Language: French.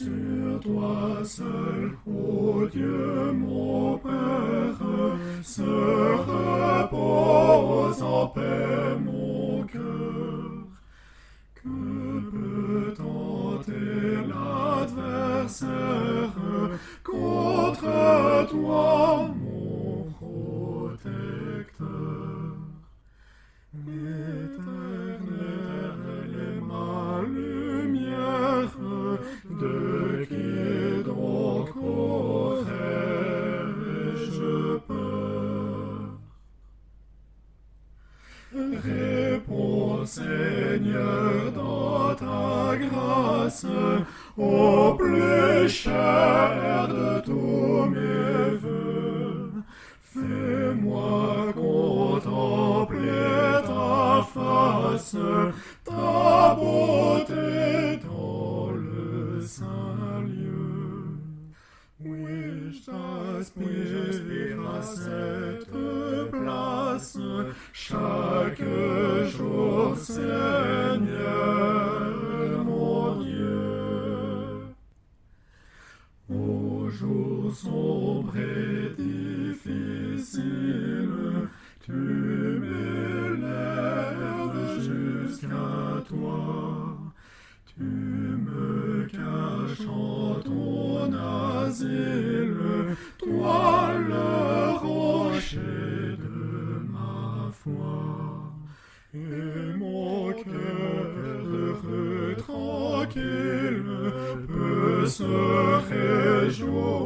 Sur toi seul, ô Dieu mon Père, se repose en paix mon cœur. Que peut tenter l'adversaire contre toi, mon protecteur? Éternel est ma lumière, de Réponds, Seigneur, dans ta grâce, au plus cher de tous mes voeux. Fais-moi contempler ta face, ta beauté dans le saint lieu. Oui, j'aspire à cette place Au jour sombre et difficile, tu m'élèves jusqu'à toi. Tu me caches en ton asile, toi le rocher de ma foi. Et mon cœur heureux, tranquille, peut se jour.